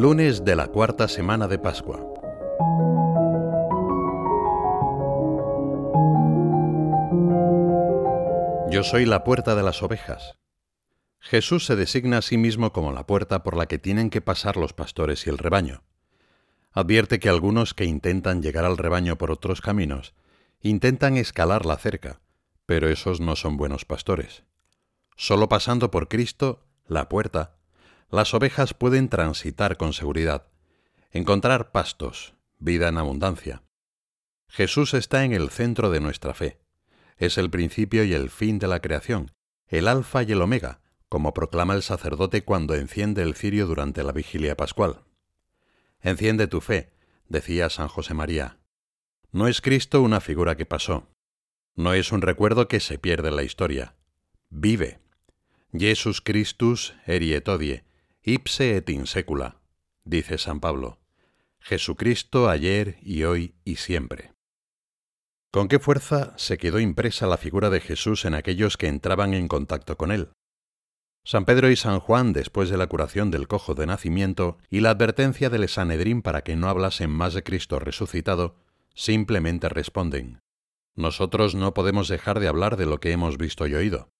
Lunes de la cuarta semana de Pascua. Yo soy la puerta de las ovejas. Jesús se designa a sí mismo como la puerta por la que tienen que pasar los pastores y el rebaño. Advierte que algunos que intentan llegar al rebaño por otros caminos intentan escalar la cerca, pero esos no son buenos pastores. Solo pasando por Cristo, la puerta, las ovejas pueden transitar con seguridad, encontrar pastos, vida en abundancia. Jesús está en el centro de nuestra fe. Es el principio y el fin de la creación, el alfa y el omega, como proclama el sacerdote cuando enciende el cirio durante la vigilia pascual. Enciende tu fe, decía San José María. No es Cristo una figura que pasó. No es un recuerdo que se pierde en la historia. Vive. Jesus Christus erietodie, ipse et in secula, dice San Pablo. Jesucristo ayer y hoy y siempre. ¿Con qué fuerza se quedó impresa la figura de Jesús en aquellos que entraban en contacto con él? San Pedro y San Juan, después de la curación del cojo de nacimiento y la advertencia del Sanedrín para que no hablasen más de Cristo resucitado, simplemente responden, Nosotros no podemos dejar de hablar de lo que hemos visto y oído.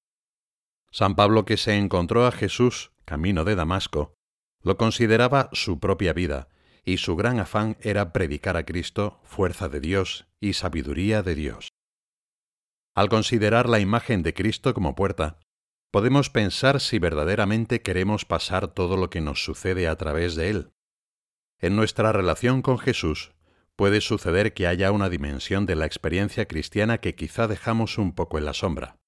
San Pablo, que se encontró a Jesús camino de Damasco, lo consideraba su propia vida, y su gran afán era predicar a Cristo, fuerza de Dios y sabiduría de Dios. Al considerar la imagen de Cristo como puerta, podemos pensar si verdaderamente queremos pasar todo lo que nos sucede a través de Él. En nuestra relación con Jesús puede suceder que haya una dimensión de la experiencia cristiana que quizá dejamos un poco en la sombra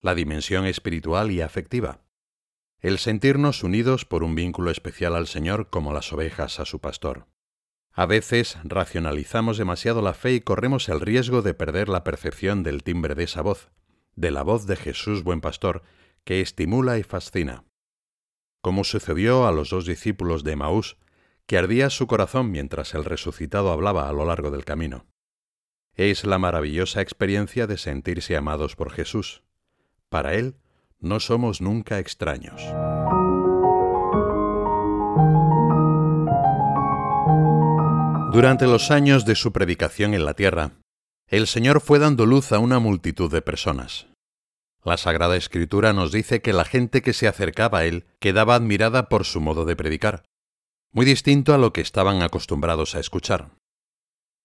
la dimensión espiritual y afectiva, el sentirnos unidos por un vínculo especial al Señor como las ovejas a su pastor. A veces racionalizamos demasiado la fe y corremos el riesgo de perder la percepción del timbre de esa voz, de la voz de Jesús buen pastor, que estimula y fascina. Como sucedió a los dos discípulos de Maús, que ardía su corazón mientras el resucitado hablaba a lo largo del camino. Es la maravillosa experiencia de sentirse amados por Jesús, para Él no somos nunca extraños. Durante los años de su predicación en la tierra, el Señor fue dando luz a una multitud de personas. La Sagrada Escritura nos dice que la gente que se acercaba a Él quedaba admirada por su modo de predicar, muy distinto a lo que estaban acostumbrados a escuchar.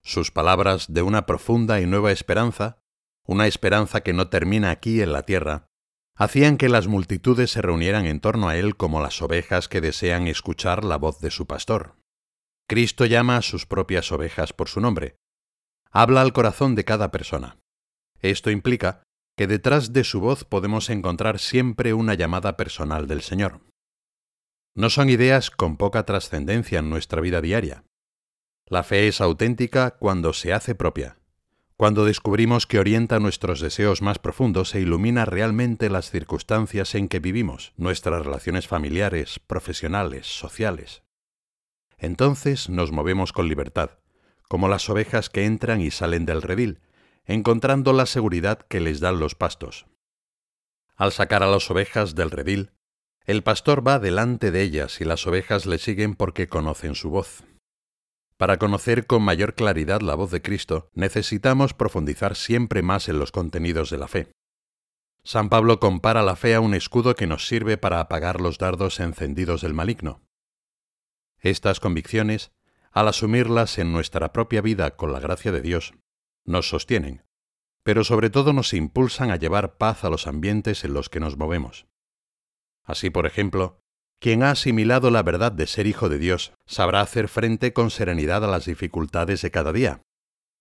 Sus palabras de una profunda y nueva esperanza una esperanza que no termina aquí en la tierra, hacían que las multitudes se reunieran en torno a él como las ovejas que desean escuchar la voz de su pastor. Cristo llama a sus propias ovejas por su nombre. Habla al corazón de cada persona. Esto implica que detrás de su voz podemos encontrar siempre una llamada personal del Señor. No son ideas con poca trascendencia en nuestra vida diaria. La fe es auténtica cuando se hace propia, cuando descubrimos que orienta nuestros deseos más profundos e ilumina realmente las circunstancias en que vivimos, nuestras relaciones familiares, profesionales, sociales. Entonces nos movemos con libertad, como las ovejas que entran y salen del redil, encontrando la seguridad que les dan los pastos. Al sacar a las ovejas del redil, el pastor va delante de ellas y las ovejas le siguen porque conocen su voz. Para conocer con mayor claridad la voz de Cristo, necesitamos profundizar siempre más en los contenidos de la fe. San Pablo compara la fe a un escudo que nos sirve para apagar los dardos encendidos del maligno. Estas convicciones, al asumirlas en nuestra propia vida con la gracia de Dios, nos sostienen, pero sobre todo nos impulsan a llevar paz a los ambientes en los que nos movemos. Así, por ejemplo, quien ha asimilado la verdad de ser hijo de Dios sabrá hacer frente con serenidad a las dificultades de cada día.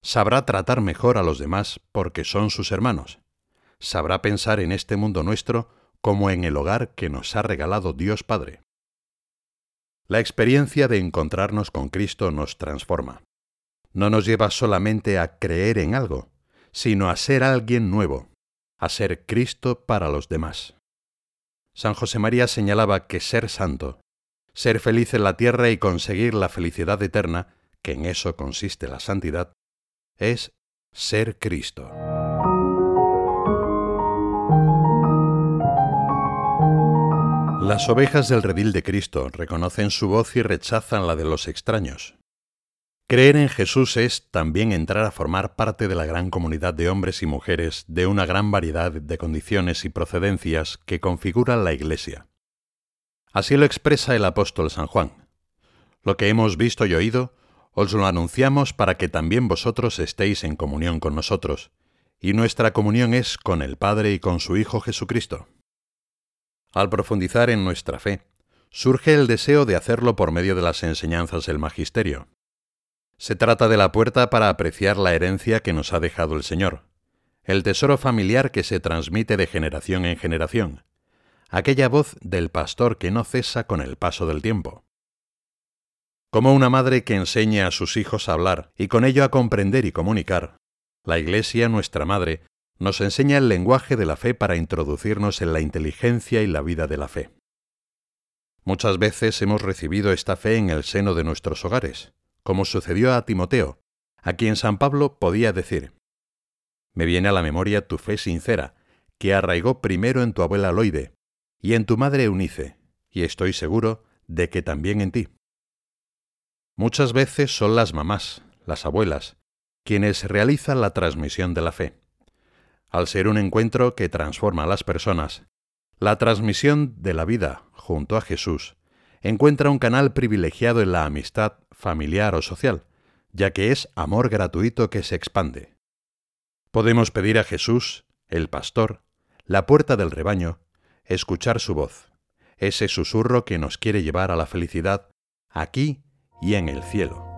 Sabrá tratar mejor a los demás porque son sus hermanos. Sabrá pensar en este mundo nuestro como en el hogar que nos ha regalado Dios Padre. La experiencia de encontrarnos con Cristo nos transforma. No nos lleva solamente a creer en algo, sino a ser alguien nuevo, a ser Cristo para los demás. San José María señalaba que ser santo, ser feliz en la tierra y conseguir la felicidad eterna, que en eso consiste la santidad, es ser Cristo. Las ovejas del redil de Cristo reconocen su voz y rechazan la de los extraños. Creer en Jesús es también entrar a formar parte de la gran comunidad de hombres y mujeres de una gran variedad de condiciones y procedencias que configuran la Iglesia. Así lo expresa el apóstol San Juan. Lo que hemos visto y oído, os lo anunciamos para que también vosotros estéis en comunión con nosotros, y nuestra comunión es con el Padre y con su Hijo Jesucristo. Al profundizar en nuestra fe, surge el deseo de hacerlo por medio de las enseñanzas del Magisterio. Se trata de la puerta para apreciar la herencia que nos ha dejado el Señor, el tesoro familiar que se transmite de generación en generación, aquella voz del pastor que no cesa con el paso del tiempo. Como una madre que enseña a sus hijos a hablar y con ello a comprender y comunicar, la Iglesia, nuestra Madre, nos enseña el lenguaje de la fe para introducirnos en la inteligencia y la vida de la fe. Muchas veces hemos recibido esta fe en el seno de nuestros hogares, como sucedió a Timoteo, a quien San Pablo podía decir, Me viene a la memoria tu fe sincera, que arraigó primero en tu abuela Loide y en tu madre Eunice, y estoy seguro de que también en ti. Muchas veces son las mamás, las abuelas, quienes realizan la transmisión de la fe. Al ser un encuentro que transforma a las personas, la transmisión de la vida junto a Jesús encuentra un canal privilegiado en la amistad familiar o social, ya que es amor gratuito que se expande. Podemos pedir a Jesús, el pastor, la puerta del rebaño, escuchar su voz, ese susurro que nos quiere llevar a la felicidad aquí y en el cielo.